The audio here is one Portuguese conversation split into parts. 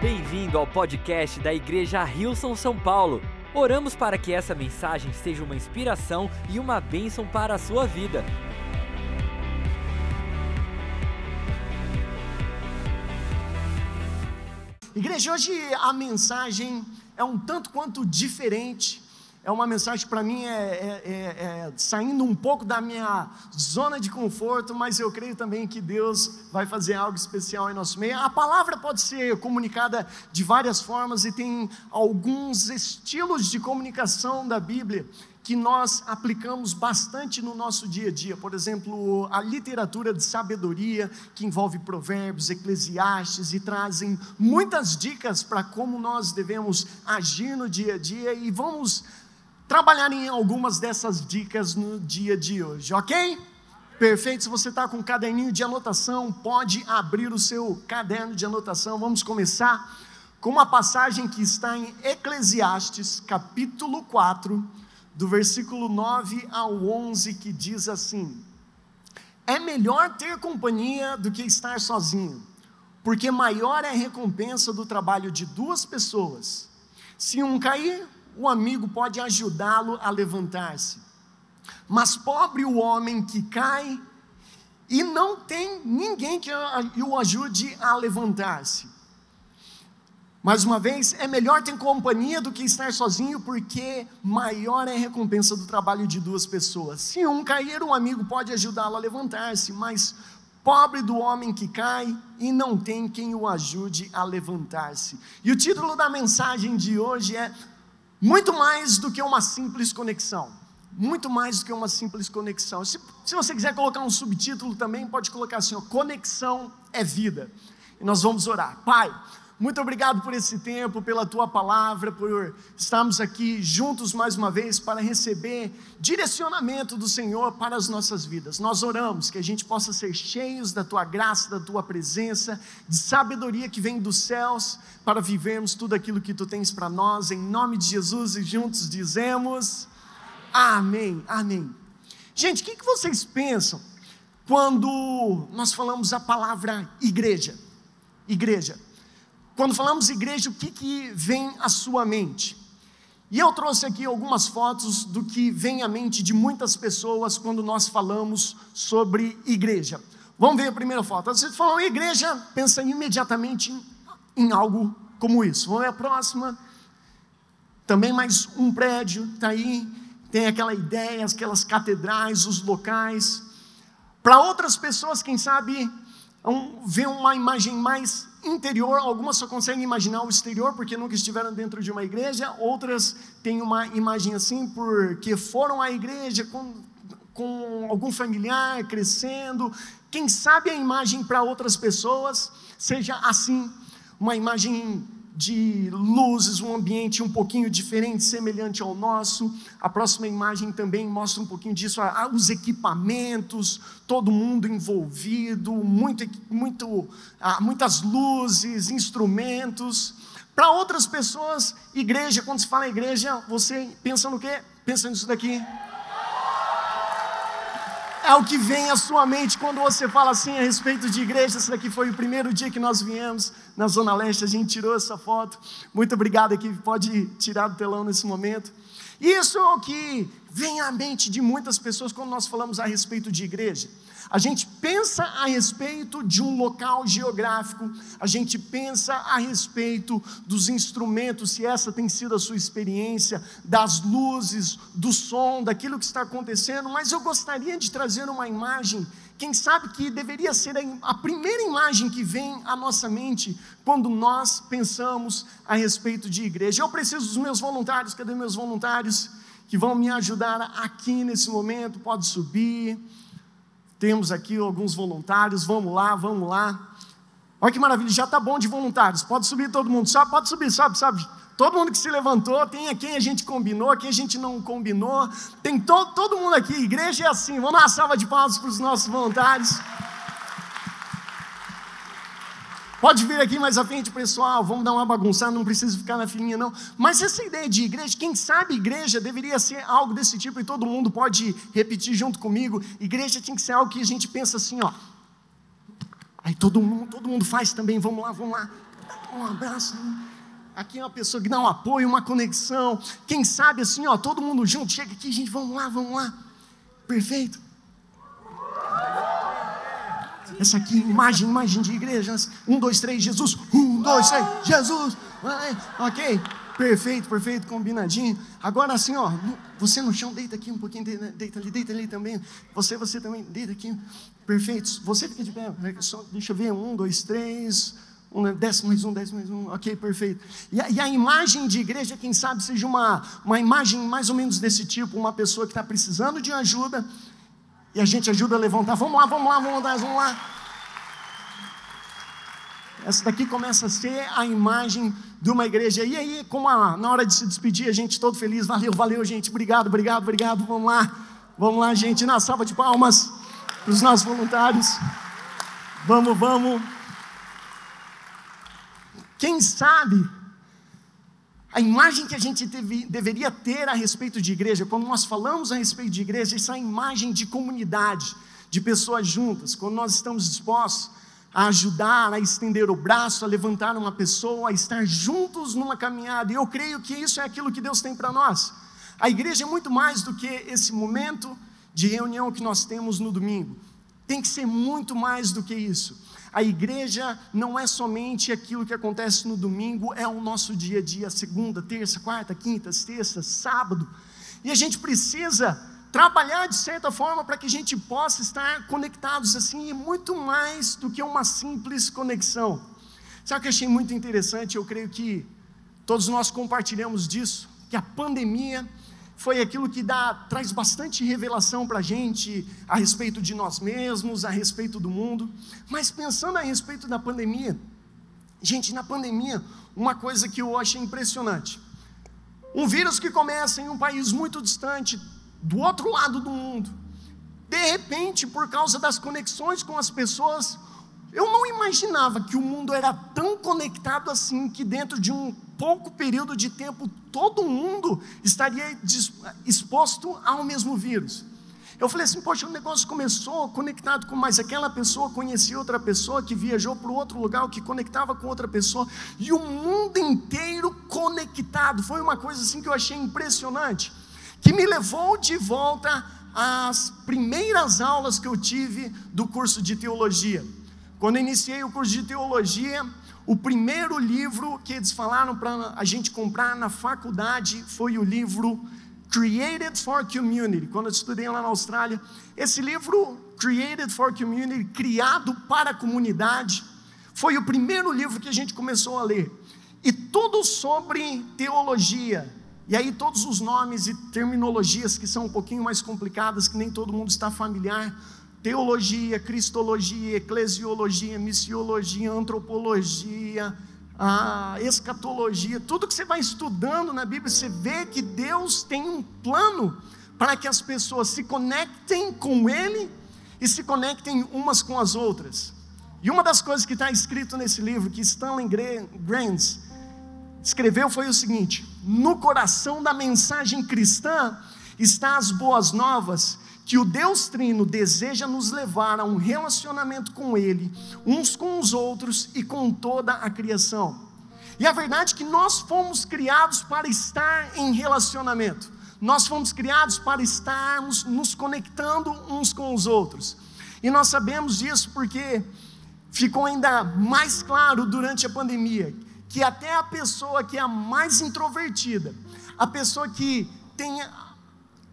Bem-vindo ao podcast da Igreja Rilson São Paulo. Oramos para que essa mensagem seja uma inspiração e uma bênção para a sua vida. Igreja, hoje a mensagem é um tanto quanto diferente. É uma mensagem para mim é, é, é, é, saindo um pouco da minha zona de conforto, mas eu creio também que Deus vai fazer algo especial em nosso meio. A palavra pode ser comunicada de várias formas e tem alguns estilos de comunicação da Bíblia que nós aplicamos bastante no nosso dia a dia. Por exemplo, a literatura de sabedoria, que envolve provérbios, eclesiastes e trazem muitas dicas para como nós devemos agir no dia a dia e vamos trabalhar em algumas dessas dicas no dia de hoje, ok? Perfeito, se você está com um caderninho de anotação, pode abrir o seu caderno de anotação. Vamos começar com uma passagem que está em Eclesiastes, capítulo 4, do versículo 9 ao 11, que diz assim: É melhor ter companhia do que estar sozinho, porque maior é a recompensa do trabalho de duas pessoas. Se um cair, o amigo pode ajudá-lo a levantar-se. Mas pobre o homem que cai e não tem ninguém que o ajude a levantar-se. Mais uma vez, é melhor ter companhia do que estar sozinho, porque maior é a recompensa do trabalho de duas pessoas. Se um cair, um amigo pode ajudá-lo a levantar-se, mas pobre do homem que cai e não tem quem o ajude a levantar-se. E o título da mensagem de hoje é Muito mais do que uma simples conexão. Muito mais do que uma simples conexão. Se, se você quiser colocar um subtítulo também, pode colocar assim: ó, Conexão é vida. E nós vamos orar. Pai. Muito obrigado por esse tempo, pela tua palavra, por estarmos aqui juntos mais uma vez para receber direcionamento do Senhor para as nossas vidas. Nós oramos que a gente possa ser cheios da tua graça, da tua presença, de sabedoria que vem dos céus para vivermos tudo aquilo que tu tens para nós, em nome de Jesus e juntos dizemos amém, amém. Gente, o que, que vocês pensam quando nós falamos a palavra igreja? Igreja. Quando falamos igreja, o que, que vem à sua mente? E eu trouxe aqui algumas fotos do que vem à mente de muitas pessoas quando nós falamos sobre igreja. Vamos ver a primeira foto. Vocês falam igreja, pensa imediatamente em, em algo como isso. Vamos ver a próxima. Também mais um prédio, está aí. Tem aquela ideia, aquelas catedrais, os locais. Para outras pessoas, quem sabe, vão ver uma imagem mais interior, algumas só conseguem imaginar o exterior porque nunca estiveram dentro de uma igreja, outras têm uma imagem assim porque foram à igreja com, com algum familiar crescendo. Quem sabe a imagem para outras pessoas seja assim, uma imagem de luzes, um ambiente um pouquinho diferente, semelhante ao nosso. A próxima imagem também mostra um pouquinho disso, os equipamentos, todo mundo envolvido, muito, muito, muitas luzes, instrumentos. Para outras pessoas, igreja, quando se fala igreja, você pensa no quê? Pensa nisso daqui é o que vem à sua mente quando você fala assim a respeito de igreja. Esse daqui foi o primeiro dia que nós viemos na Zona Leste, a gente tirou essa foto. Muito obrigado aqui, pode tirar do telão nesse momento. Isso é o que vem à mente de muitas pessoas quando nós falamos a respeito de igreja. A gente pensa a respeito de um local geográfico, a gente pensa a respeito dos instrumentos, se essa tem sido a sua experiência, das luzes, do som, daquilo que está acontecendo, mas eu gostaria de trazer uma imagem, quem sabe que deveria ser a primeira imagem que vem à nossa mente quando nós pensamos a respeito de igreja. Eu preciso dos meus voluntários, cadê meus voluntários? Que vão me ajudar aqui nesse momento, pode subir. Temos aqui alguns voluntários, vamos lá, vamos lá. Olha que maravilha, já está bom de voluntários. Pode subir todo mundo, só pode subir, sobe, sobe. Todo mundo que se levantou, tem a quem a gente combinou, quem a gente não combinou. Tem todo, todo mundo aqui, igreja é assim. Vamos uma salva de palmas para os nossos voluntários. Pode vir aqui mais à frente, pessoal, vamos dar uma bagunçada, não precisa ficar na filinha, não. Mas essa ideia de igreja, quem sabe igreja deveria ser algo desse tipo, e todo mundo pode repetir junto comigo. Igreja tinha que ser algo que a gente pensa assim, ó. Aí todo mundo, todo mundo faz também, vamos lá, vamos lá. um abraço. Aqui é uma pessoa que dá um apoio, uma conexão. Quem sabe assim, ó, todo mundo junto, chega aqui, gente, vamos lá, vamos lá. Perfeito. Essa aqui, imagem, imagem de igrejas. Um, dois, três, Jesus. Um, dois, três, Jesus. Ok. Perfeito, perfeito, combinadinho. Agora assim, ó, você no chão, deita aqui um pouquinho, deita ali, deita ali também. Você, você também, deita aqui. Perfeito. Você fica de pé. Só, deixa eu ver, um, dois, três. Um, né, desce mais um, desce mais um. Ok, perfeito. E a, e a imagem de igreja, quem sabe, seja uma, uma imagem mais ou menos desse tipo, uma pessoa que está precisando de ajuda e a gente ajuda a levantar. Vamos lá, vamos lá, vamos lá, vamos lá. Essa daqui começa a ser a imagem de uma igreja. E aí, como a, na hora de se despedir, a gente todo feliz, valeu, valeu, gente, obrigado, obrigado, obrigado, vamos lá, vamos lá, gente, na salva de palmas para os nossos voluntários. Vamos, vamos. Quem sabe a imagem que a gente deve, deveria ter a respeito de igreja, quando nós falamos a respeito de igreja, essa imagem de comunidade, de pessoas juntas, quando nós estamos dispostos a ajudar, a estender o braço, a levantar uma pessoa, a estar juntos numa caminhada. E eu creio que isso é aquilo que Deus tem para nós. A igreja é muito mais do que esse momento de reunião que nós temos no domingo. Tem que ser muito mais do que isso. A igreja não é somente aquilo que acontece no domingo, é o nosso dia a dia, segunda, terça, quarta, quinta, sexta, sábado. E a gente precisa trabalhar de certa forma para que a gente possa estar conectados assim, e muito mais do que uma simples conexão. Sabe o que eu achei muito interessante? Eu creio que todos nós compartilhamos disso, que a pandemia foi aquilo que dá, traz bastante revelação para a gente a respeito de nós mesmos, a respeito do mundo. Mas pensando a respeito da pandemia, gente, na pandemia, uma coisa que eu achei impressionante. Um vírus que começa em um país muito distante, do outro lado do mundo. De repente, por causa das conexões com as pessoas, eu não imaginava que o mundo era tão conectado assim, que dentro de um pouco período de tempo todo mundo estaria exposto ao mesmo vírus. Eu falei assim, poxa, o negócio começou conectado com mais aquela pessoa, conhecia outra pessoa que viajou para outro lugar, que conectava com outra pessoa, e o mundo inteiro conectado. Foi uma coisa assim que eu achei impressionante que me levou de volta às primeiras aulas que eu tive do curso de teologia. Quando eu iniciei o curso de teologia, o primeiro livro que eles falaram para a gente comprar na faculdade foi o livro Created for Community. Quando eu estudei lá na Austrália, esse livro, Created for Community, criado para a comunidade, foi o primeiro livro que a gente começou a ler. E tudo sobre teologia, e aí todos os nomes e terminologias que são um pouquinho mais complicadas, que nem todo mundo está familiar, teologia, cristologia, eclesiologia, missiologia, antropologia, a escatologia, tudo que você vai estudando na Bíblia, você vê que Deus tem um plano para que as pessoas se conectem com Ele e se conectem umas com as outras. E uma das coisas que está escrito nesse livro, que Stanley Grants escreveu, foi o seguinte: no coração da mensagem cristã está as boas novas que o Deus Trino deseja nos levar a um relacionamento com Ele, uns com os outros e com toda a criação. E a verdade é que nós fomos criados para estar em relacionamento, nós fomos criados para estarmos nos conectando uns com os outros. E nós sabemos disso porque ficou ainda mais claro durante a pandemia que até a pessoa que é a mais introvertida, a pessoa que tem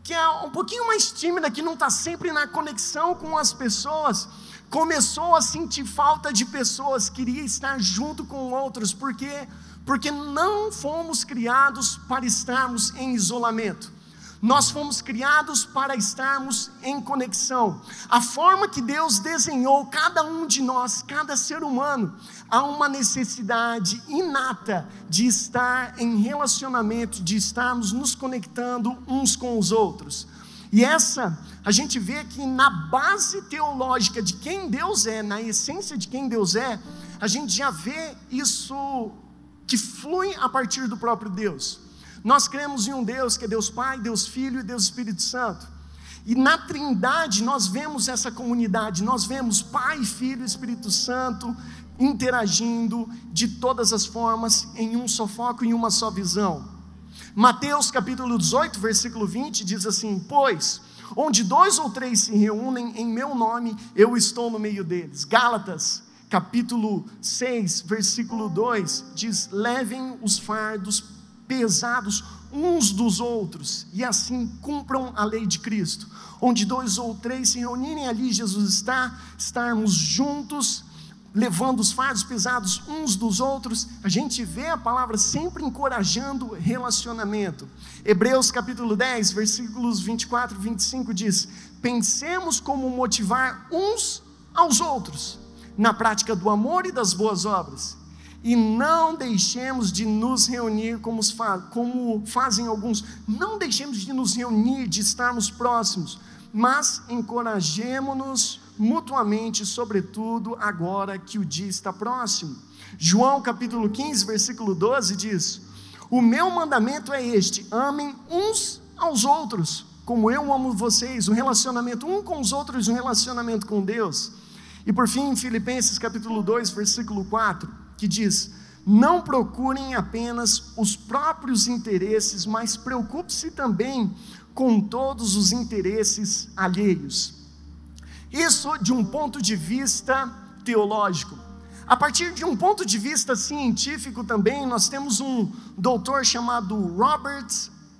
que é um pouquinho mais tímida, que não está sempre na conexão com as pessoas, começou a sentir falta de pessoas, queria estar junto com outros, porque porque não fomos criados para estarmos em isolamento. Nós fomos criados para estarmos em conexão. A forma que Deus desenhou cada um de nós, cada ser humano, há uma necessidade inata de estar em relacionamento, de estarmos nos conectando uns com os outros. E essa, a gente vê que na base teológica de quem Deus é, na essência de quem Deus é, a gente já vê isso que flui a partir do próprio Deus. Nós cremos em um Deus que é Deus Pai, Deus Filho e Deus Espírito Santo. E na Trindade nós vemos essa comunidade, nós vemos Pai, Filho e Espírito Santo interagindo de todas as formas, em um só foco, em uma só visão. Mateus capítulo 18, versículo 20 diz assim: Pois, onde dois ou três se reúnem em meu nome, eu estou no meio deles. Gálatas capítulo 6, versículo 2 diz: Levem os fardos pesados uns dos outros e assim cumpram a lei de Cristo. Onde dois ou três se reunirem ali, Jesus está, estarmos juntos levando os fardos pesados uns dos outros, a gente vê a palavra sempre encorajando relacionamento. Hebreus capítulo 10, versículos 24 e 25 diz: Pensemos como motivar uns aos outros na prática do amor e das boas obras. E não deixemos de nos reunir como, como fazem alguns, não deixemos de nos reunir, de estarmos próximos, mas encorajemos-nos mutuamente, sobretudo agora que o dia está próximo. João capítulo 15, versículo 12 diz: O meu mandamento é este: amem uns aos outros, como eu amo vocês, um relacionamento um com os outros, um relacionamento com Deus. E por fim, Filipenses capítulo 2, versículo 4, que diz: Não procurem apenas os próprios interesses, mas preocupe-se também com todos os interesses alheios. Isso de um ponto de vista teológico. A partir de um ponto de vista científico também, nós temos um doutor chamado Robert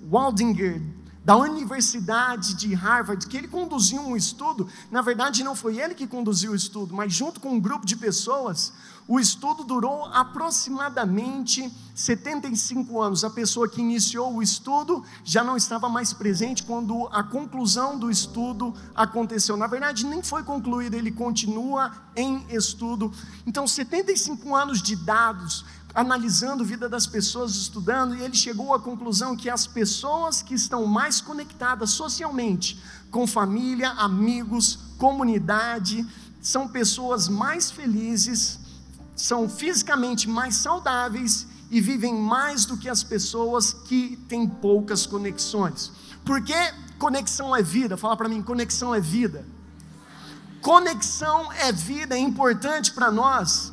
Waldinger, da Universidade de Harvard, que ele conduziu um estudo, na verdade não foi ele que conduziu o estudo, mas junto com um grupo de pessoas, o estudo durou aproximadamente 75 anos. A pessoa que iniciou o estudo já não estava mais presente quando a conclusão do estudo aconteceu. Na verdade, nem foi concluído, ele continua em estudo. Então, 75 anos de dados analisando a vida das pessoas, estudando, e ele chegou à conclusão que as pessoas que estão mais conectadas socialmente, com família, amigos, comunidade, são pessoas mais felizes, são fisicamente mais saudáveis e vivem mais do que as pessoas que têm poucas conexões. Porque conexão é vida? Fala para mim, conexão é vida. Conexão é vida, é importante para nós.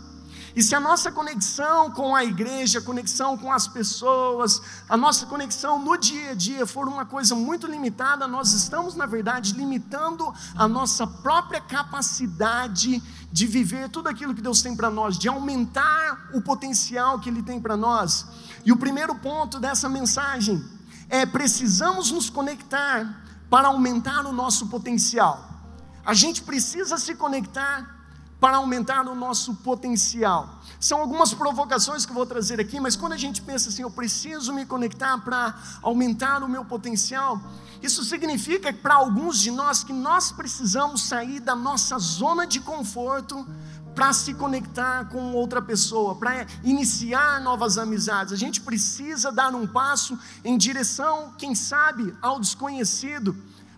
E se a nossa conexão com a igreja, conexão com as pessoas, a nossa conexão no dia a dia for uma coisa muito limitada, nós estamos, na verdade, limitando a nossa própria capacidade de viver tudo aquilo que Deus tem para nós, de aumentar o potencial que Ele tem para nós. E o primeiro ponto dessa mensagem é: precisamos nos conectar para aumentar o nosso potencial. A gente precisa se conectar para aumentar o nosso potencial. São algumas provocações que eu vou trazer aqui, mas quando a gente pensa assim, eu preciso me conectar para aumentar o meu potencial, isso significa para alguns de nós que nós precisamos sair da nossa zona de conforto para se conectar com outra pessoa, para iniciar novas amizades. A gente precisa dar um passo em direção, quem sabe, ao desconhecido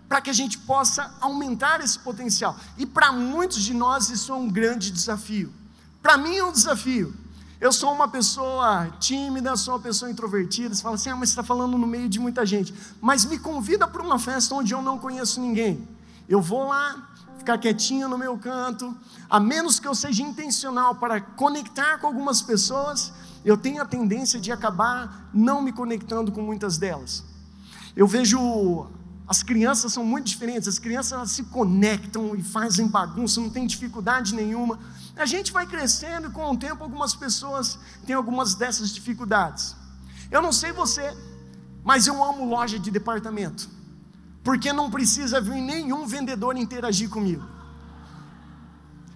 para que a gente possa aumentar esse potencial. E para muitos de nós isso é um grande desafio. Para mim é um desafio. Eu sou uma pessoa tímida, sou uma pessoa introvertida. Você fala assim, ah, mas você está falando no meio de muita gente. Mas me convida para uma festa onde eu não conheço ninguém. Eu vou lá, ficar quietinho no meu canto, a menos que eu seja intencional para conectar com algumas pessoas, eu tenho a tendência de acabar não me conectando com muitas delas. Eu vejo as crianças são muito diferentes, as crianças se conectam e fazem bagunça, não tem dificuldade nenhuma. A gente vai crescendo e com o tempo algumas pessoas têm algumas dessas dificuldades. Eu não sei você, mas eu amo loja de departamento, porque não precisa vir nenhum vendedor interagir comigo.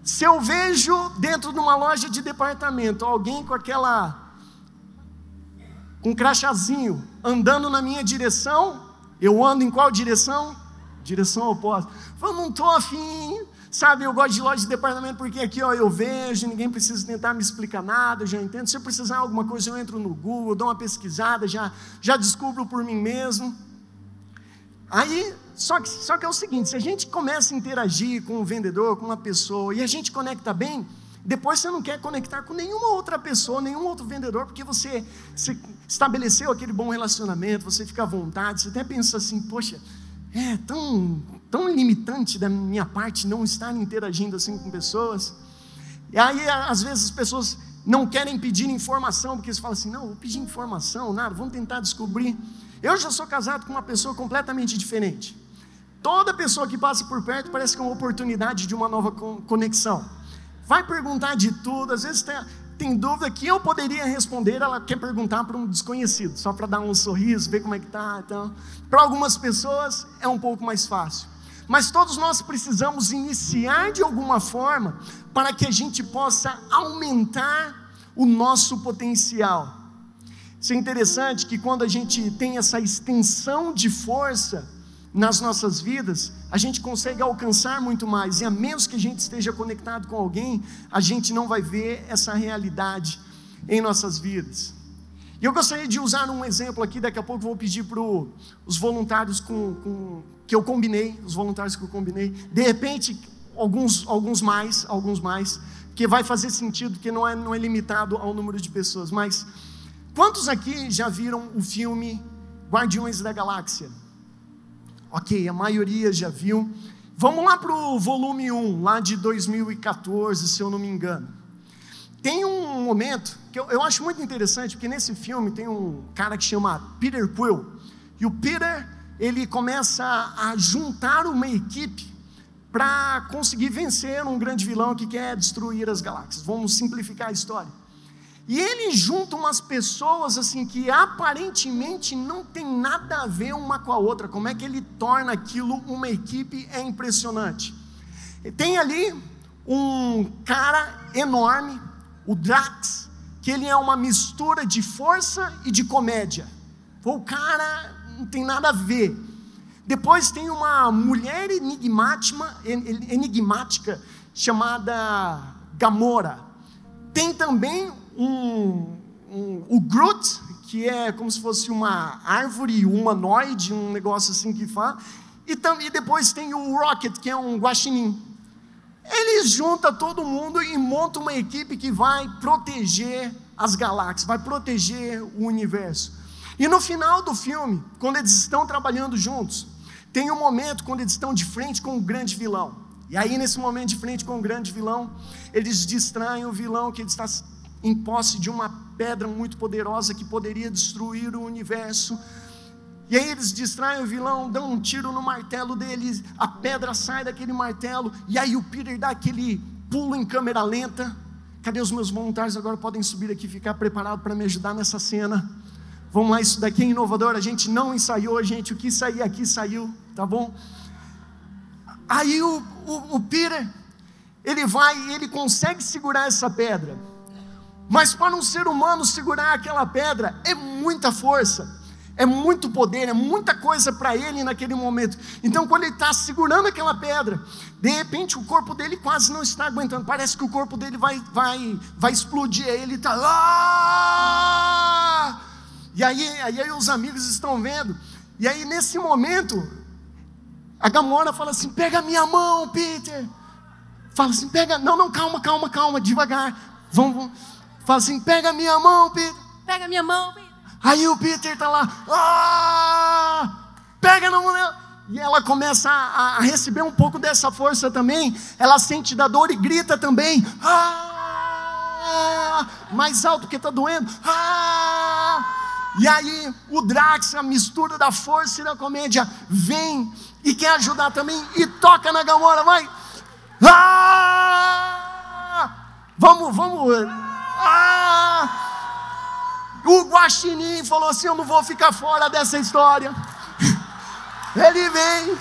Se eu vejo dentro de uma loja de departamento alguém com aquela com um crachazinho andando na minha direção, eu ando em qual direção? Direção oposta. Eu não estou afim, sabe? Eu gosto de loja de departamento porque aqui ó, eu vejo, ninguém precisa tentar me explicar nada, eu já entendo. Se eu precisar de alguma coisa, eu entro no Google, dou uma pesquisada, já, já descubro por mim mesmo. Aí, só que, só que é o seguinte: se a gente começa a interagir com o vendedor, com uma pessoa, e a gente conecta bem, depois você não quer conectar com nenhuma outra pessoa, nenhum outro vendedor, porque você, você estabeleceu aquele bom relacionamento, você fica à vontade, você até pensa assim, poxa, é tão, tão limitante da minha parte não estar interagindo assim com pessoas. E aí, às vezes, as pessoas não querem pedir informação, porque eles falam assim: não, vou pedir informação, nada, vamos tentar descobrir. Eu já sou casado com uma pessoa completamente diferente. Toda pessoa que passa por perto parece que é uma oportunidade de uma nova conexão. Vai perguntar de tudo, às vezes tem, tem dúvida que eu poderia responder, ela quer perguntar para um desconhecido, só para dar um sorriso, ver como é que tá. Então, para algumas pessoas é um pouco mais fácil. Mas todos nós precisamos iniciar de alguma forma para que a gente possa aumentar o nosso potencial. Isso é interessante que quando a gente tem essa extensão de força nas nossas vidas, a gente consegue alcançar muito mais, e a menos que a gente esteja conectado com alguém, a gente não vai ver essa realidade em nossas vidas. E eu gostaria de usar um exemplo aqui, daqui a pouco vou pedir para os voluntários com, com, que eu combinei, os voluntários que eu combinei, de repente, alguns, alguns mais, alguns mais, que vai fazer sentido, que não é, não é limitado ao número de pessoas, mas Quantos aqui já viram o filme Guardiões da Galáxia? Ok, a maioria já viu. Vamos lá para o volume 1, lá de 2014, se eu não me engano. Tem um momento que eu, eu acho muito interessante, porque nesse filme tem um cara que chama Peter Quill. E o Peter, ele começa a juntar uma equipe para conseguir vencer um grande vilão que quer destruir as galáxias. Vamos simplificar a história. E ele junta umas pessoas assim que aparentemente não tem nada a ver uma com a outra. Como é que ele torna aquilo uma equipe é impressionante. Tem ali um cara enorme, o Drax, que ele é uma mistura de força e de comédia. O cara não tem nada a ver. Depois tem uma mulher enigmática, chamada Gamora. Tem também um, um, o Groot, que é como se fosse uma árvore humanoide, um negócio assim que fala, e, também, depois tem o Rocket, que é um guaxinim. Ele junta todo mundo e monta uma equipe que vai proteger as galáxias, vai proteger o universo. E no final do filme, quando eles estão trabalhando juntos, tem um momento quando eles estão de frente com o um grande vilão. E aí, nesse momento de frente com o grande vilão, eles distraem o vilão que ele está em posse de uma pedra muito poderosa que poderia destruir o universo. E aí eles distraem o vilão, dão um tiro no martelo deles, a pedra sai daquele martelo, e aí o Peter dá aquele pulo em câmera lenta. Cadê os meus voluntários? Agora podem subir aqui, ficar preparado para me ajudar nessa cena. Vamos lá, isso daqui é inovador. A gente não ensaiou, gente. O que sair aqui saiu, tá bom? Aí o, o, o Peter, ele vai e ele consegue segurar essa pedra. Mas para um ser humano segurar aquela pedra é muita força, é muito poder, é muita coisa para ele naquele momento. Então, quando ele está segurando aquela pedra, de repente o corpo dele quase não está aguentando. Parece que o corpo dele vai, vai, vai explodir. Aí ele está lá. E aí, aí, os amigos estão vendo. E aí, nesse momento, a Gamora fala assim: pega minha mão, Peter. Fala assim: pega, não, não, calma, calma, calma, devagar. Vamos, vamos. Fala assim: pega minha mão, Peter. Pega minha mão, Peter. Aí o Peter está lá, ah, pega na mão dela. E ela começa a, a, receber um pouco dessa força também. Ela sente da dor e grita também. Ah, mais alto porque está doendo. Ah, e aí o Drax, a mistura da força e da comédia, vem e quer ajudar também e toca na Gamora, vai. Ah, vamos, vamos ah! O Guaxinim falou assim: Eu não vou ficar fora dessa história. Ele vem,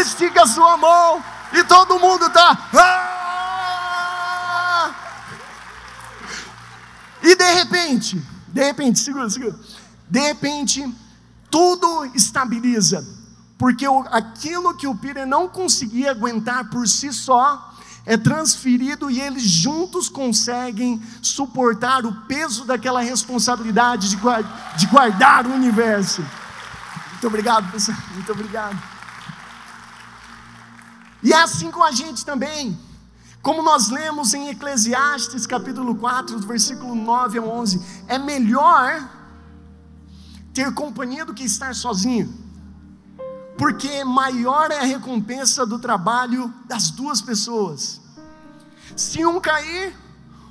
estica a sua mão, e todo mundo está. Ah! E de repente, de repente, segura, segura. De repente, tudo estabiliza. Porque aquilo que o Peter não conseguia aguentar por si só, é transferido e eles juntos conseguem suportar o peso daquela responsabilidade de, de guardar o universo. Muito obrigado, pessoal. Muito obrigado. E é assim com a gente também. Como nós lemos em Eclesiastes capítulo 4, versículo 9 a 11, é melhor ter companhia do que estar sozinho, porque maior é a recompensa do trabalho das duas pessoas. Se um cair,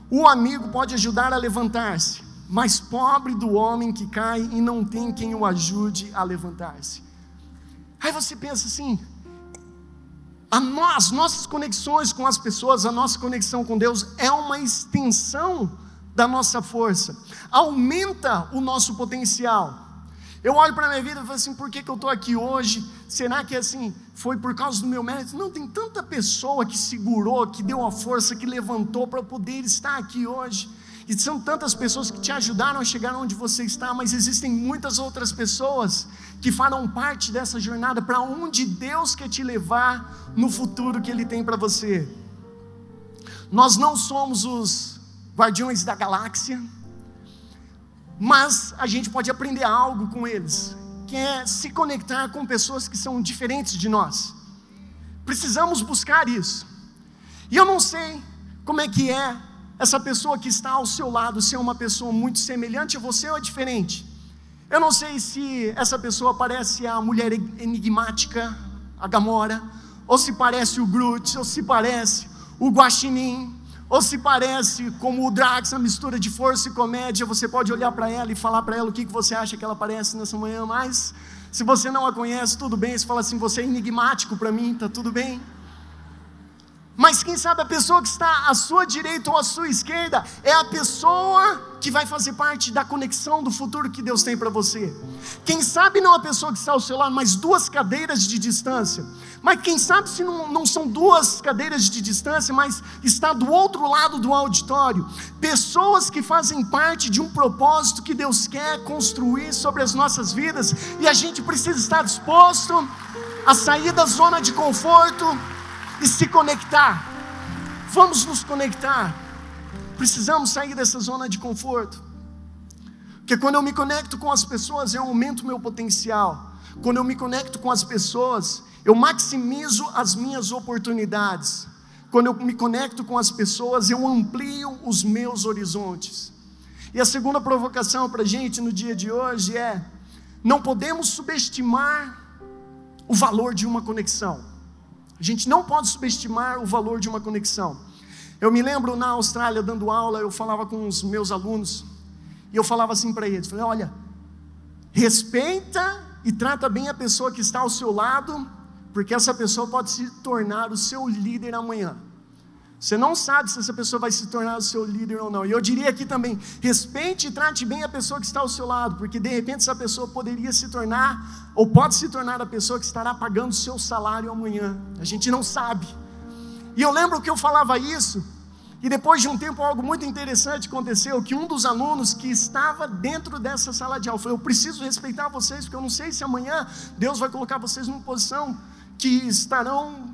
o amigo pode ajudar a levantar-se, mas pobre do homem que cai e não tem quem o ajude a levantar-se. Aí você pensa assim: as nossas conexões com as pessoas, a nossa conexão com Deus é uma extensão da nossa força, aumenta o nosso potencial. Eu olho para a minha vida e falo assim: por que, que eu estou aqui hoje? Será que assim foi por causa do meu mérito? Não, tem tanta pessoa que segurou, que deu a força, que levantou para poder estar aqui hoje. E são tantas pessoas que te ajudaram a chegar onde você está, mas existem muitas outras pessoas que farão parte dessa jornada para onde Deus quer te levar no futuro que Ele tem para você. Nós não somos os guardiões da galáxia, mas a gente pode aprender algo com eles, que é se conectar com pessoas que são diferentes de nós. Precisamos buscar isso. E eu não sei como é que é essa pessoa que está ao seu lado, se é uma pessoa muito semelhante a você ou é diferente. Eu não sei se essa pessoa parece a mulher enigmática, a Gamora, ou se parece o Groot, ou se parece o Guaxinim, ou se parece como o Drax, a mistura de força e comédia, você pode olhar para ela e falar para ela o que, que você acha que ela parece nessa manhã, mas se você não a conhece, tudo bem, você fala assim, você é enigmático para mim, tá tudo bem? Mas quem sabe a pessoa que está à sua direita ou à sua esquerda é a pessoa que vai fazer parte da conexão do futuro que Deus tem para você. Quem sabe não a pessoa que está ao seu lado, mas duas cadeiras de distância. Mas quem sabe se não, não são duas cadeiras de distância, mas está do outro lado do auditório. Pessoas que fazem parte de um propósito que Deus quer construir sobre as nossas vidas e a gente precisa estar disposto a sair da zona de conforto e se conectar. Vamos nos conectar. Precisamos sair dessa zona de conforto. Porque quando eu me conecto com as pessoas, eu aumento meu potencial. Quando eu me conecto com as pessoas, eu maximizo as minhas oportunidades. Quando eu me conecto com as pessoas, eu amplio os meus horizontes. E a segunda provocação para a gente no dia de hoje é: não podemos subestimar o valor de uma conexão. A gente não pode subestimar o valor de uma conexão. Eu me lembro na Austrália dando aula, eu falava com os meus alunos e eu falava assim para eles, falei, olha, respeita e trata bem a pessoa que está ao seu lado, porque essa pessoa pode se tornar o seu líder amanhã. Você não sabe se essa pessoa vai se tornar o seu líder ou não. E eu diria aqui também: respeite e trate bem a pessoa que está ao seu lado, porque de repente essa pessoa poderia se tornar, ou pode se tornar a pessoa que estará pagando o seu salário amanhã. A gente não sabe. E eu lembro que eu falava isso, e depois de um tempo algo muito interessante aconteceu, que um dos alunos que estava dentro dessa sala de aula falou: Eu preciso respeitar vocês, porque eu não sei se amanhã Deus vai colocar vocês numa posição que estarão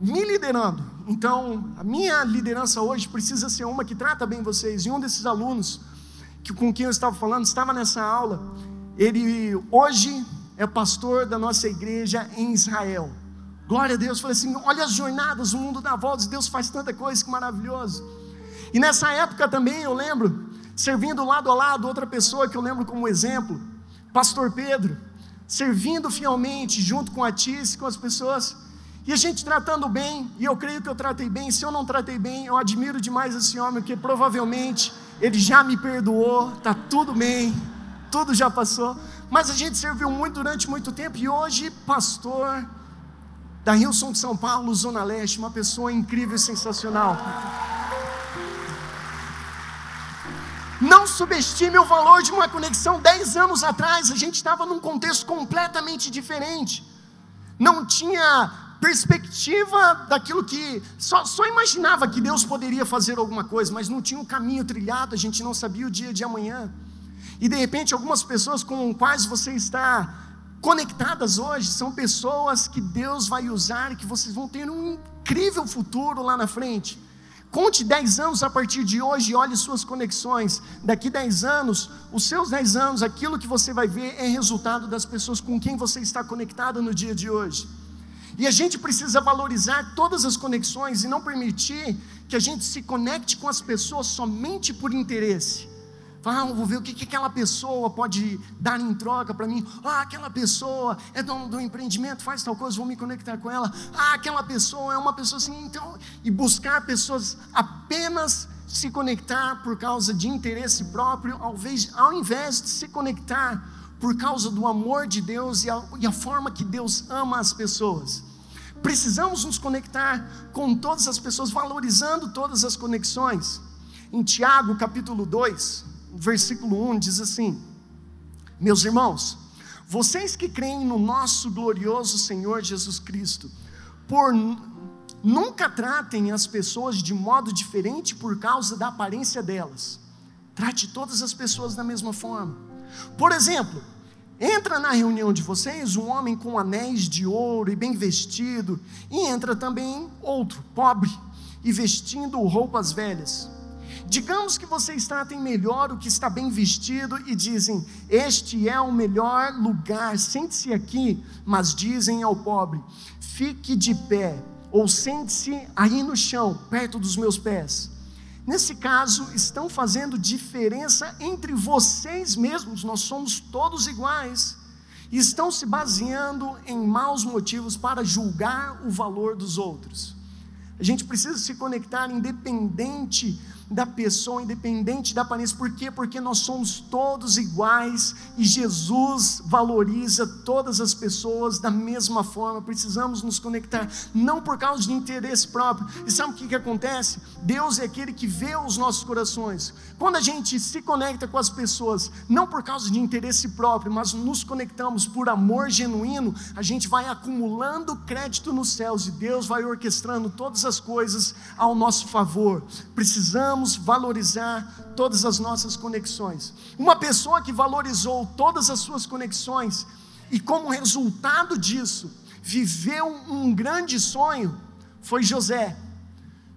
me liderando. Então, a minha liderança hoje precisa ser uma que trata bem vocês. E um desses alunos que, com quem eu estava falando estava nessa aula. Ele hoje é pastor da nossa igreja em Israel. Glória a Deus. Falei assim: olha as jornadas, o mundo dá voltas, Deus faz tanta coisa, que maravilhoso. E nessa época também eu lembro, servindo lado a lado, outra pessoa que eu lembro como exemplo, Pastor Pedro, servindo fielmente junto com a Tice, com as pessoas. E a gente tratando bem, e eu creio que eu tratei bem. Se eu não tratei bem, eu admiro demais esse homem, porque provavelmente ele já me perdoou, está tudo bem, tudo já passou. Mas a gente serviu muito durante muito tempo, e hoje, pastor da Rilson de São Paulo, Zona Leste, uma pessoa incrível e sensacional. Não subestime o valor de uma conexão. Dez anos atrás, a gente estava num contexto completamente diferente. Não tinha perspectiva daquilo que só, só imaginava que Deus poderia fazer alguma coisa, mas não tinha um caminho trilhado, a gente não sabia o dia de amanhã. E de repente, algumas pessoas com quais você está conectadas hoje são pessoas que Deus vai usar e que vocês vão ter um incrível futuro lá na frente. Conte 10 anos a partir de hoje e olhe suas conexões. Daqui 10 anos, os seus 10 anos, aquilo que você vai ver é resultado das pessoas com quem você está conectado no dia de hoje. E a gente precisa valorizar todas as conexões e não permitir que a gente se conecte com as pessoas somente por interesse. Ah, vou ver o que, que aquela pessoa pode dar em troca para mim. Ah, aquela pessoa é dono do empreendimento, faz tal coisa, vou me conectar com ela. Ah, aquela pessoa é uma pessoa assim. Então, e buscar pessoas apenas se conectar por causa de interesse próprio, ao invés, ao invés de se conectar por causa do amor de Deus e a, e a forma que Deus ama as pessoas. Precisamos nos conectar com todas as pessoas, valorizando todas as conexões. Em Tiago, capítulo 2, versículo 1 diz assim: Meus irmãos, vocês que creem no nosso glorioso Senhor Jesus Cristo, por nunca tratem as pessoas de modo diferente por causa da aparência delas. Trate todas as pessoas da mesma forma. Por exemplo, entra na reunião de vocês um homem com anéis de ouro e bem vestido, e entra também outro, pobre, e vestindo roupas velhas. Digamos que vocês tratem melhor o que está bem vestido e dizem: Este é o melhor lugar, sente-se aqui. Mas dizem ao pobre: Fique de pé, ou sente-se aí no chão, perto dos meus pés. Nesse caso, estão fazendo diferença entre vocês mesmos, nós somos todos iguais, e estão se baseando em maus motivos para julgar o valor dos outros. A gente precisa se conectar independente da pessoa, independente da aparência. Por quê? Porque nós somos todos iguais e Jesus valoriza todas as pessoas da mesma forma. Precisamos nos conectar, não por causa de interesse próprio. E sabe o que, que acontece? Deus é aquele que vê os nossos corações. Quando a gente se conecta com as pessoas, não por causa de interesse próprio, mas nos conectamos por amor genuíno, a gente vai acumulando crédito nos céus e Deus vai orquestrando todas as coisas ao nosso favor. Precisamos precisamos valorizar todas as nossas conexões. Uma pessoa que valorizou todas as suas conexões e, como resultado disso, viveu um grande sonho foi José.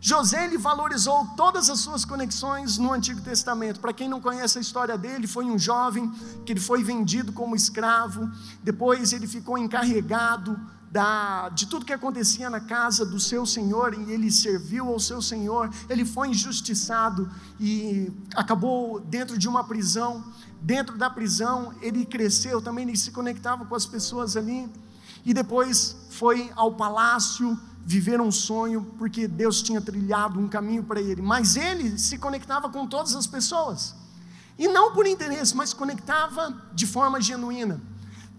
José ele valorizou todas as suas conexões no Antigo Testamento. Para quem não conhece a história dele, foi um jovem que ele foi vendido como escravo, depois ele ficou encarregado da, de tudo que acontecia na casa do seu senhor, e ele serviu ao seu senhor, ele foi injustiçado e acabou dentro de uma prisão. Dentro da prisão, ele cresceu, também ele se conectava com as pessoas ali, e depois foi ao palácio viver um sonho, porque Deus tinha trilhado um caminho para ele. Mas ele se conectava com todas as pessoas, e não por interesse, mas conectava de forma genuína.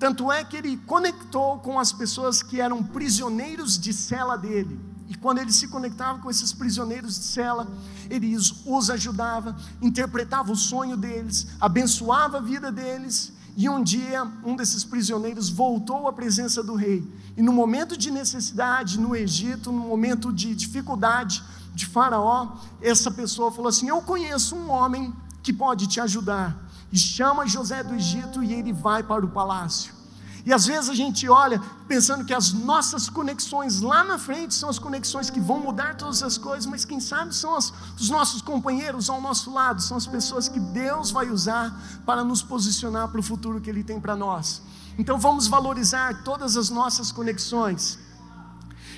Tanto é que ele conectou com as pessoas que eram prisioneiros de cela dele. E quando ele se conectava com esses prisioneiros de cela, ele os ajudava, interpretava o sonho deles, abençoava a vida deles. E um dia, um desses prisioneiros voltou à presença do rei. E no momento de necessidade no Egito, no momento de dificuldade de Faraó, essa pessoa falou assim: Eu conheço um homem que pode te ajudar e chama José do Egito e ele vai para o palácio. E às vezes a gente olha pensando que as nossas conexões lá na frente são as conexões que vão mudar todas as coisas, mas quem sabe são as, os nossos companheiros ao nosso lado, são as pessoas que Deus vai usar para nos posicionar para o futuro que Ele tem para nós. Então vamos valorizar todas as nossas conexões.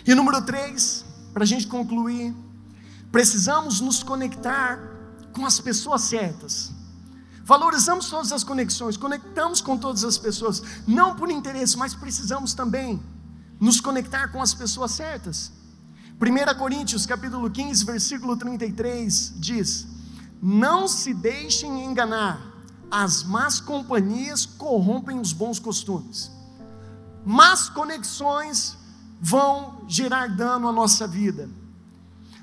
E número três, para a gente concluir, precisamos nos conectar com as pessoas certas. Valorizamos todas as conexões, conectamos com todas as pessoas, não por interesse, mas precisamos também nos conectar com as pessoas certas. 1 Coríntios capítulo 15, versículo 33 diz: Não se deixem enganar, as más companhias corrompem os bons costumes. Más conexões vão gerar dano à nossa vida.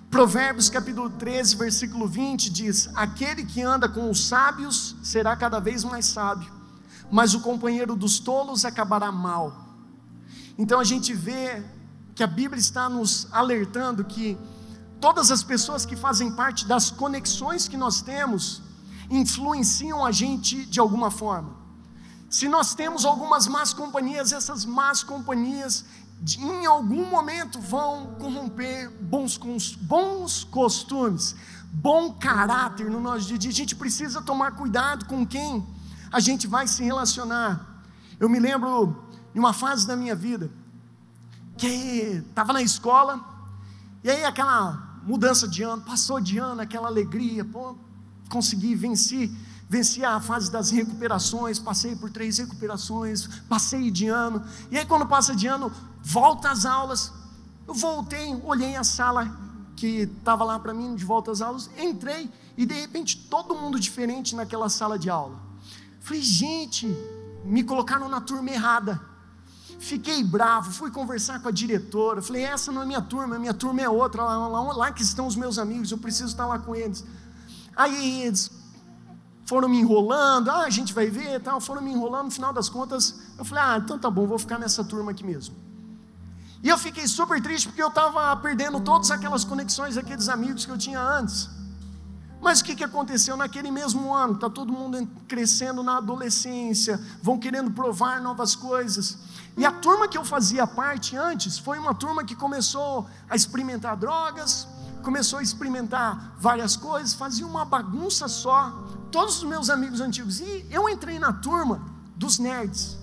Provérbios capítulo 13, versículo 20 diz: Aquele que anda com os sábios será cada vez mais sábio, mas o companheiro dos tolos acabará mal. Então a gente vê que a Bíblia está nos alertando que todas as pessoas que fazem parte das conexões que nós temos influenciam a gente de alguma forma. Se nós temos algumas más companhias, essas más companhias em algum momento vão corromper bons, bons costumes, bom caráter no nosso dia a dia. A gente precisa tomar cuidado com quem a gente vai se relacionar. Eu me lembro de uma fase da minha vida que estava na escola, e aí aquela mudança de ano, passou de ano, aquela alegria, pô, consegui vencer, venci a fase das recuperações, passei por três recuperações, passei de ano. E aí, quando passa de ano, volta às aulas. Eu voltei, olhei a sala que estava lá para mim, de volta às aulas, entrei e de repente todo mundo diferente naquela sala de aula. Falei, gente, me colocaram na turma errada. Fiquei bravo, fui conversar com a diretora. Falei, essa não é minha turma, minha turma é outra, lá, lá, lá que estão os meus amigos, eu preciso estar lá com eles. Aí eles foram me enrolando, ah, a gente vai ver tal, foram me enrolando, no final das contas, eu falei, ah, então tá bom, vou ficar nessa turma aqui mesmo. E eu fiquei super triste porque eu estava perdendo todas aquelas conexões, aqueles amigos que eu tinha antes. Mas o que, que aconteceu naquele mesmo ano? Está todo mundo crescendo na adolescência, vão querendo provar novas coisas. E a turma que eu fazia parte antes foi uma turma que começou a experimentar drogas, começou a experimentar várias coisas, fazia uma bagunça só. Todos os meus amigos antigos. E eu entrei na turma dos nerds.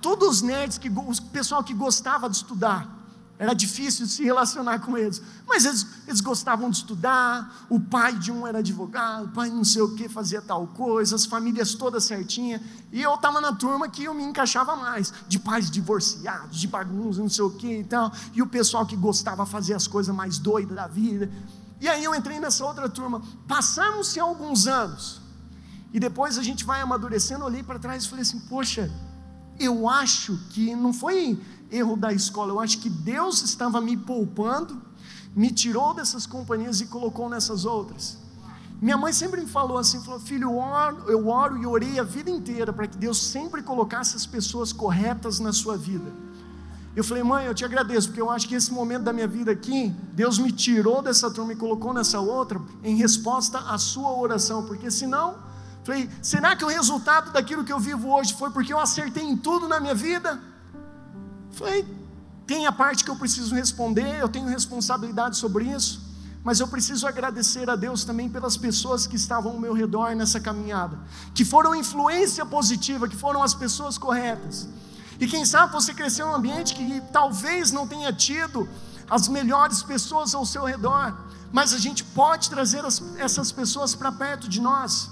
Todos os nerds, que, o pessoal que gostava de estudar. Era difícil se relacionar com eles. Mas eles, eles gostavam de estudar. O pai de um era advogado, o pai não sei o que fazia tal coisa, as famílias todas certinhas. E eu estava na turma que eu me encaixava mais. De pais divorciados, de bagunça, não sei o que e tal. E o pessoal que gostava de fazer as coisas mais doidas da vida. E aí eu entrei nessa outra turma. Passaram-se alguns anos. E depois a gente vai amadurecendo. Olhei para trás e falei assim: Poxa, eu acho que não foi erro da escola, eu acho que Deus estava me poupando, me tirou dessas companhias e colocou nessas outras. Minha mãe sempre me falou assim: falou, filho, eu oro, eu oro e orei a vida inteira para que Deus sempre colocasse as pessoas corretas na sua vida. Eu falei, mãe, eu te agradeço, porque eu acho que esse momento da minha vida aqui, Deus me tirou dessa turma e colocou nessa outra, em resposta à sua oração, porque senão, falei, será que o resultado daquilo que eu vivo hoje foi porque eu acertei em tudo na minha vida? Falei, tem a parte que eu preciso responder, eu tenho responsabilidade sobre isso, mas eu preciso agradecer a Deus também pelas pessoas que estavam ao meu redor nessa caminhada, que foram influência positiva, que foram as pessoas corretas. E quem sabe você cresceu em um ambiente que talvez não tenha tido as melhores pessoas ao seu redor, mas a gente pode trazer as, essas pessoas para perto de nós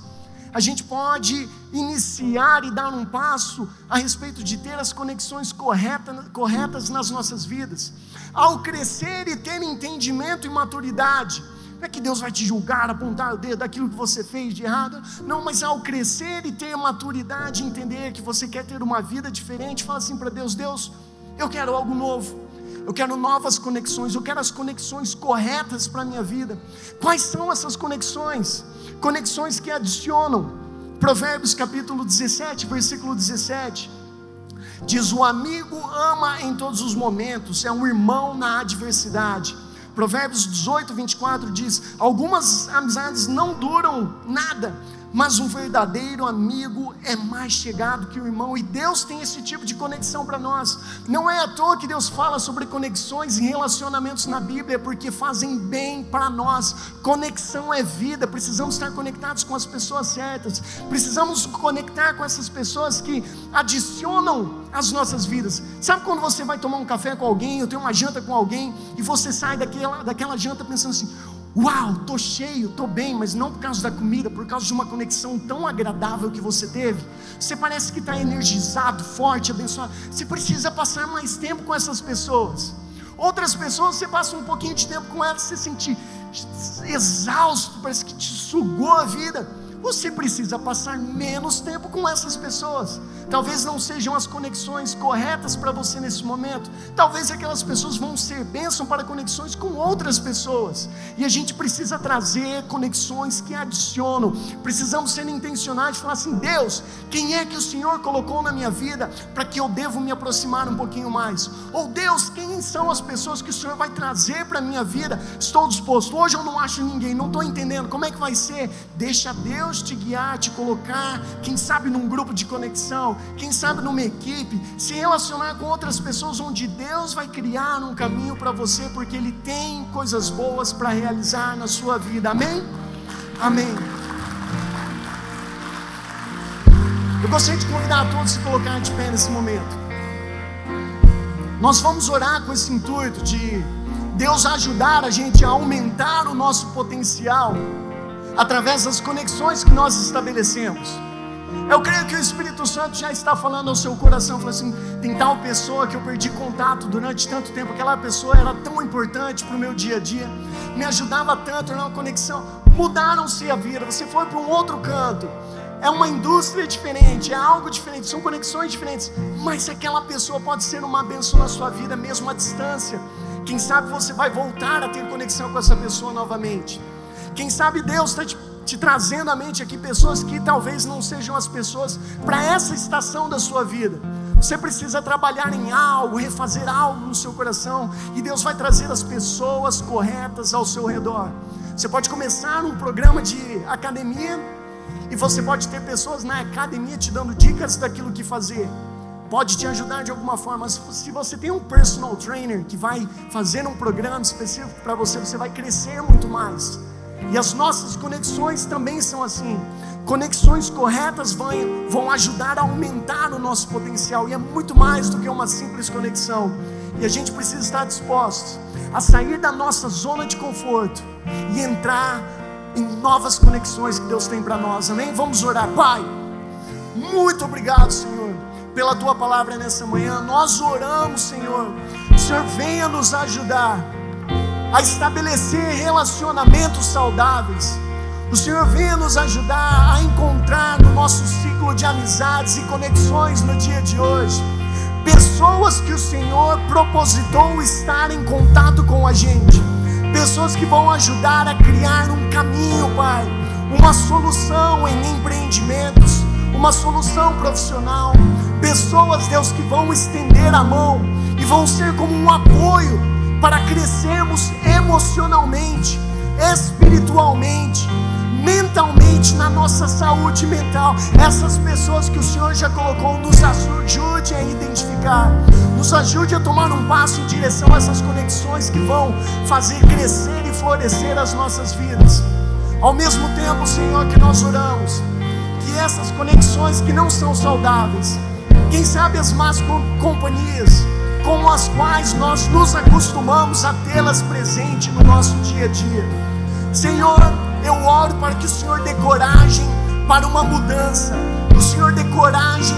a gente pode iniciar e dar um passo a respeito de ter as conexões corretas, corretas nas nossas vidas. Ao crescer e ter entendimento e maturidade, não é que Deus vai te julgar, apontar o dedo daquilo que você fez de errado, não, mas ao crescer e ter maturidade, entender que você quer ter uma vida diferente, fala assim para Deus: Deus, eu quero algo novo eu quero novas conexões, eu quero as conexões corretas para a minha vida. Quais são essas conexões? Conexões que adicionam. Provérbios capítulo 17, versículo 17. Diz: O amigo ama em todos os momentos, é um irmão na adversidade. Provérbios 18, 24 diz: Algumas amizades não duram nada, mas um verdadeiro amigo é mais chegado que o irmão, e Deus tem esse tipo de conexão para nós. Não é à toa que Deus fala sobre conexões e relacionamentos na Bíblia, porque fazem bem para nós. Conexão é vida, precisamos estar conectados com as pessoas certas, precisamos conectar com essas pessoas que adicionam as nossas vidas. Sabe quando você vai tomar um café com alguém, ou tem uma janta com alguém, e você sai daquela, daquela janta pensando assim: Uau, tô cheio, tô bem, mas não por causa da comida, por causa de uma conexão tão agradável que você teve. Você parece que está energizado, forte, abençoado. Você precisa passar mais tempo com essas pessoas. Outras pessoas, você passa um pouquinho de tempo com elas, você se sente exausto, parece que te sugou a vida você precisa passar menos tempo com essas pessoas. Talvez não sejam as conexões corretas para você nesse momento. Talvez aquelas pessoas vão ser bênção para conexões com outras pessoas. E a gente precisa trazer conexões que adicionam. Precisamos ser intencionais de falar assim: Deus, quem é que o Senhor colocou na minha vida para que eu devo me aproximar um pouquinho mais? Ou Deus, quem são as pessoas que o Senhor vai trazer para a minha vida? Estou disposto. Hoje eu não acho ninguém, não estou entendendo. Como é que vai ser? Deixa Deus Deus te guiar, te colocar, quem sabe num grupo de conexão, quem sabe numa equipe, se relacionar com outras pessoas onde Deus vai criar um caminho para você, porque Ele tem coisas boas para realizar na sua vida. Amém? Amém. Eu gostaria de convidar a todos a se colocar de pé nesse momento. Nós vamos orar com esse intuito de Deus ajudar a gente a aumentar o nosso potencial através das conexões que nós estabelecemos. Eu creio que o Espírito Santo já está falando ao seu coração, falando assim, tem tal pessoa que eu perdi contato durante tanto tempo, aquela pessoa era tão importante para o meu dia a dia, me ajudava tanto, uma conexão. Mudaram-se a vida, você foi para um outro canto. É uma indústria diferente, é algo diferente, são conexões diferentes. Mas aquela pessoa pode ser uma bênção na sua vida, mesmo à distância. Quem sabe você vai voltar a ter conexão com essa pessoa novamente. Quem sabe Deus está te te trazendo à mente aqui pessoas que talvez não sejam as pessoas para essa estação da sua vida. Você precisa trabalhar em algo, refazer algo no seu coração, e Deus vai trazer as pessoas corretas ao seu redor. Você pode começar um programa de academia, e você pode ter pessoas na academia te dando dicas daquilo que fazer. Pode te ajudar de alguma forma. Se você tem um personal trainer que vai fazer um programa específico para você, você vai crescer muito mais. E as nossas conexões também são assim. Conexões corretas vão, vão ajudar a aumentar o nosso potencial. E é muito mais do que uma simples conexão. E a gente precisa estar disposto a sair da nossa zona de conforto e entrar em novas conexões que Deus tem para nós. Amém? Vamos orar. Pai, muito obrigado, Senhor, pela tua palavra nessa manhã. Nós oramos, Senhor. Senhor venha nos ajudar a estabelecer relacionamentos saudáveis. O Senhor venha nos ajudar a encontrar no nosso ciclo de amizades e conexões no dia de hoje. Pessoas que o Senhor propositou estar em contato com a gente, pessoas que vão ajudar a criar um caminho, Pai, uma solução em empreendimentos, uma solução profissional, pessoas, Deus, que vão estender a mão e vão ser como um apoio para crescermos emocionalmente, espiritualmente, mentalmente, na nossa saúde mental. Essas pessoas que o Senhor já colocou, nos ajude a identificar, nos ajude a tomar um passo em direção a essas conexões que vão fazer crescer e florescer as nossas vidas. Ao mesmo tempo, Senhor, que nós oramos, que essas conexões que não são saudáveis, quem sabe as más companhias, com as quais nós nos acostumamos a tê-las presente no nosso dia a dia. Senhor, eu oro para que o Senhor dê coragem para uma mudança, o Senhor dê coragem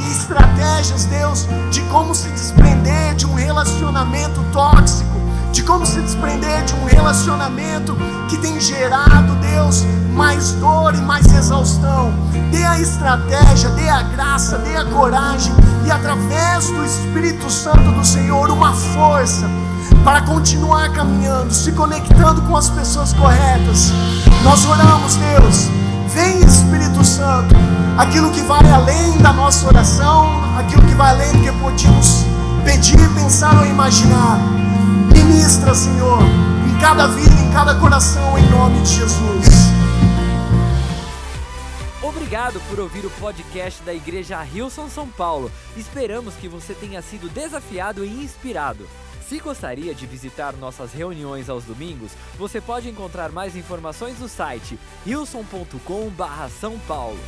e estratégias, Deus, de como se desprender de um relacionamento tóxico, de como se desprender de um relacionamento que tem gerado, Deus, mais dor e mais exaustão. Dê a estratégia, dê a graça, dê a coragem e através do Espírito Santo do Senhor uma força para continuar caminhando, se conectando com as pessoas corretas. Nós oramos, Deus, vem Espírito Santo, aquilo que vai além da nossa oração, aquilo que vai além do que podíamos pedir, pensar ou imaginar. Ministra, Senhor, em cada vida, em cada coração, em nome de Jesus. Obrigado por ouvir o podcast da Igreja Rilson São Paulo. Esperamos que você tenha sido desafiado e inspirado. Se gostaria de visitar nossas reuniões aos domingos, você pode encontrar mais informações no site rilson.com/são paulo.